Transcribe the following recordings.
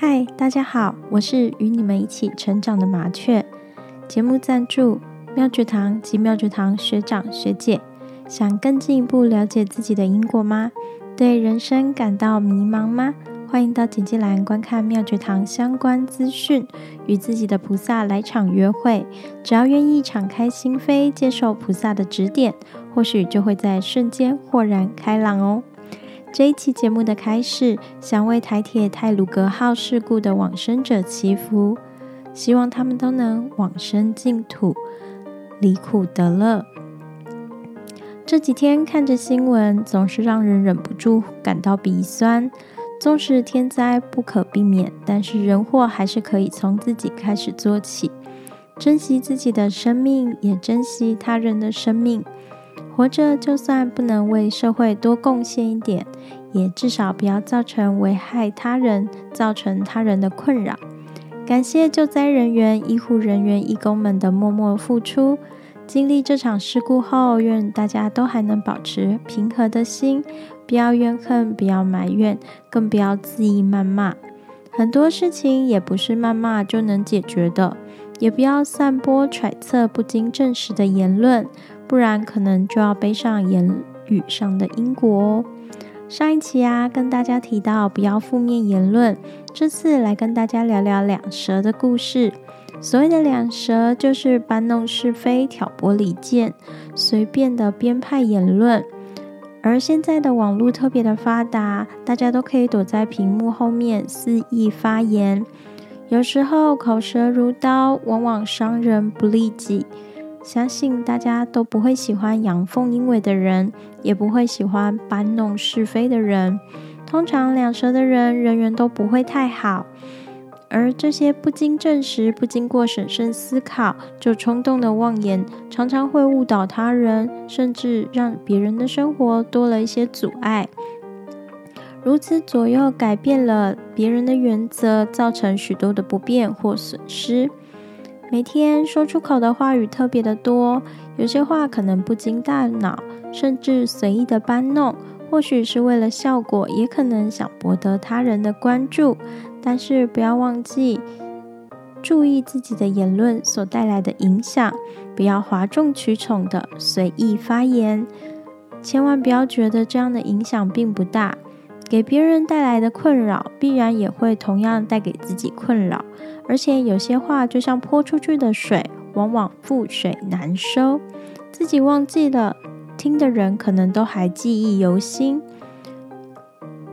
嗨，大家好，我是与你们一起成长的麻雀。节目赞助妙觉堂及妙觉堂学长学姐。想更进一步了解自己的因果吗？对人生感到迷茫吗？欢迎到简介栏观看妙觉堂相关资讯，与自己的菩萨来场约会。只要愿意敞开心扉，接受菩萨的指点，或许就会在瞬间豁然开朗哦。这一期节目的开始，想为台铁泰鲁格号事故的往生者祈福，希望他们都能往生净土，离苦得乐。这几天看着新闻，总是让人忍不住感到鼻酸。纵使天灾不可避免，但是人祸还是可以从自己开始做起，珍惜自己的生命，也珍惜他人的生命。活着，就算不能为社会多贡献一点，也至少不要造成危害他人、造成他人的困扰。感谢救灾人员、医护人员、义工们的默默付出。经历这场事故后，愿大家都还能保持平和的心。不要怨恨，不要埋怨，更不要恣意谩骂。很多事情也不是谩骂就能解决的，也不要散播揣测不经证实的言论，不然可能就要背上言语上的因果哦。上一期啊，跟大家提到不要负面言论，这次来跟大家聊聊两舌的故事。所谓的两舌，就是搬弄是非、挑拨离间、随便的编派言论。而现在的网络特别的发达，大家都可以躲在屏幕后面肆意发言，有时候口舌如刀，往往伤人不利己。相信大家都不会喜欢阳奉阴违的人，也不会喜欢搬弄是非的人。通常两舌的人，人缘都不会太好。而这些不经证实、不经过审慎思考就冲动的妄言，常常会误导他人，甚至让别人的生活多了一些阻碍。如此左右改变了别人的原则，造成许多的不便或损失。每天说出口的话语特别的多，有些话可能不经大脑，甚至随意的搬弄，或许是为了效果，也可能想博得他人的关注。但是不要忘记注意自己的言论所带来的影响，不要哗众取宠的随意发言，千万不要觉得这样的影响并不大，给别人带来的困扰必然也会同样带给自己困扰。而且有些话就像泼出去的水，往往覆水难收，自己忘记了，听的人可能都还记忆犹新。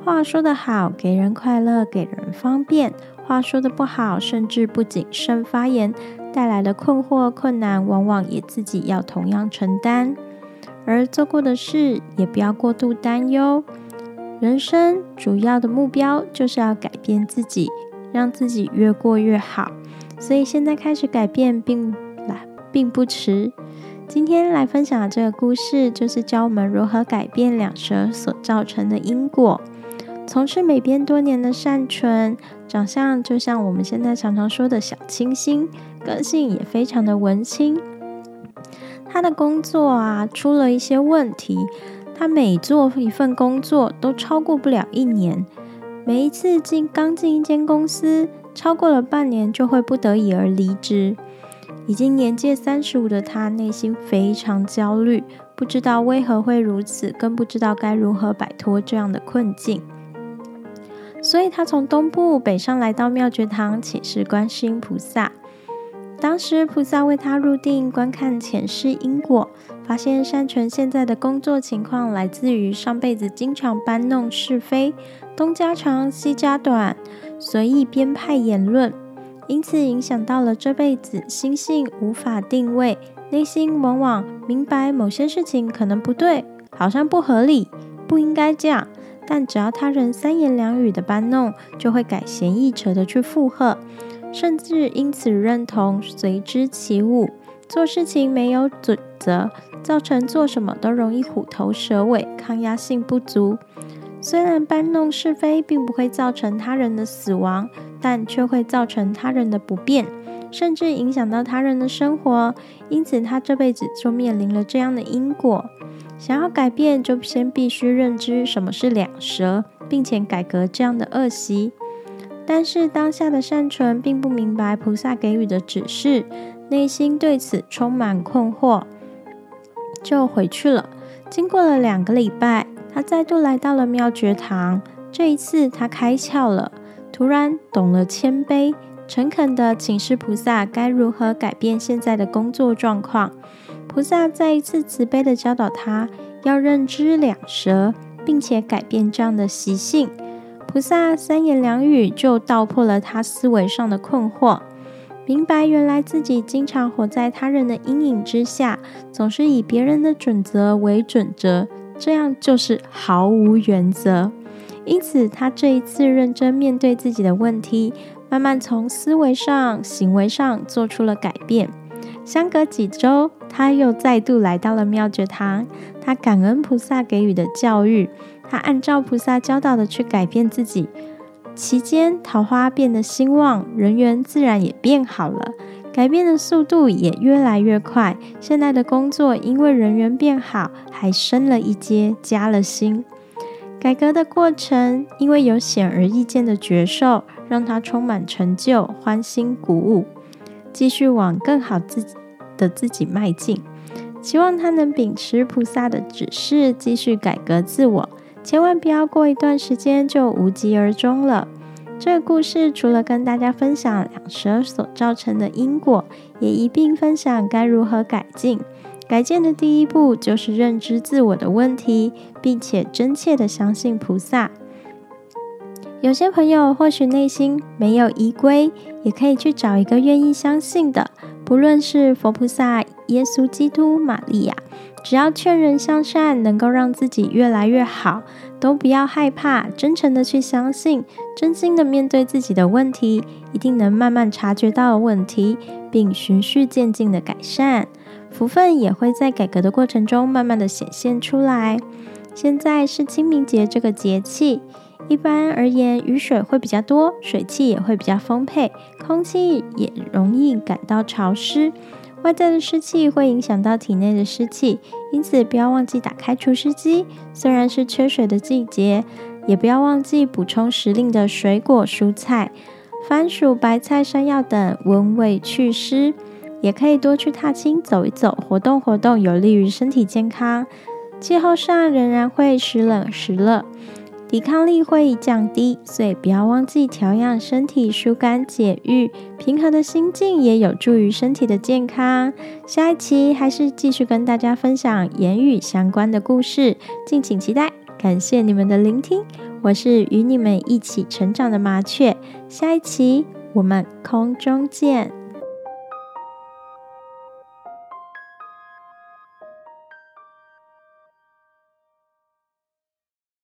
话说得好，给人快乐，给人方便；话说的不好，甚至不谨慎发言，带来的困惑、困难，往往也自己要同样承担。而做过的事，也不要过度担忧。人生主要的目标，就是要改变自己，让自己越过越好。所以现在开始改变，并来并不迟。今天来分享的这个故事，就是教我们如何改变两舌所造成的因果。从事美编多年的善纯，长相就像我们现在常常说的小清新，个性也非常的文青。他的工作啊出了一些问题，他每做一份工作都超过不了一年，每一次进刚进一间公司，超过了半年就会不得已而离职。已经年届三十五的他，内心非常焦虑，不知道为何会如此，更不知道该如何摆脱这样的困境。所以他从东部北上来到妙觉堂请示观世音菩萨。当时菩萨为他入定观看前世因果，发现善纯现在的工作情况来自于上辈子经常搬弄是非，东家长西家短，随意编派言论，因此影响到了这辈子心性无法定位，内心往往明白某些事情可能不对，好像不合理，不应该这样。但只要他人三言两语的搬弄，就会改弦易辙的去附和，甚至因此认同随之起舞，做事情没有准则，造成做什么都容易虎头蛇尾，抗压性不足。虽然搬弄是非并不会造成他人的死亡，但却会造成他人的不便，甚至影响到他人的生活。因此，他这辈子就面临了这样的因果。想要改变，就先必须认知什么是两舌，并且改革这样的恶习。但是当下的善存并不明白菩萨给予的指示，内心对此充满困惑，就回去了。经过了两个礼拜，他再度来到了妙觉堂。这一次，他开窍了，突然懂了谦卑、诚恳地请示菩萨该如何改变现在的工作状况。菩萨再一次慈悲地教导他，要认知两舌，并且改变这样的习性。菩萨三言两语就道破了他思维上的困惑，明白原来自己经常活在他人的阴影之下，总是以别人的准则为准则，这样就是毫无原则。因此，他这一次认真面对自己的问题，慢慢从思维上、行为上做出了改变。相隔几周，他又再度来到了妙觉堂，他感恩菩萨给予的教育。他按照菩萨教导的去改变自己，期间桃花变得兴旺，人缘自然也变好了，改变的速度也越来越快。现在的工作因为人缘变好，还升了一阶，加了薪。改革的过程，因为有显而易见的觉受，让他充满成就、欢欣鼓舞，继续往更好自己的自己迈进。希望他能秉持菩萨的指示，继续改革自我。千万不要过一段时间就无疾而终了。这个故事除了跟大家分享两舌所造成的因果，也一并分享该如何改进。改进的第一步就是认知自我的问题，并且真切的相信菩萨。有些朋友或许内心没有依归，也可以去找一个愿意相信的，不论是佛菩萨、耶稣基督、玛利亚。只要劝人向善，能够让自己越来越好，都不要害怕，真诚的去相信，真心的面对自己的问题，一定能慢慢察觉到问题，并循序渐进的改善，福分也会在改革的过程中慢慢的显现出来。现在是清明节这个节气，一般而言雨水会比较多，水汽也会比较丰沛，空气也容易感到潮湿。外在的湿气会影响到体内的湿气，因此不要忘记打开除湿机。虽然是缺水的季节，也不要忘记补充时令的水果蔬菜，番薯、白菜、山药等温胃祛湿。也可以多去踏青走一走，活动活动，有利于身体健康。气候上仍然会时冷时热。抵抗力会降低，所以不要忘记调养身体、疏肝解郁。平和的心境也有助于身体的健康。下一期还是继续跟大家分享言语相关的故事，敬请期待。感谢你们的聆听，我是与你们一起成长的麻雀。下一期我们空中见。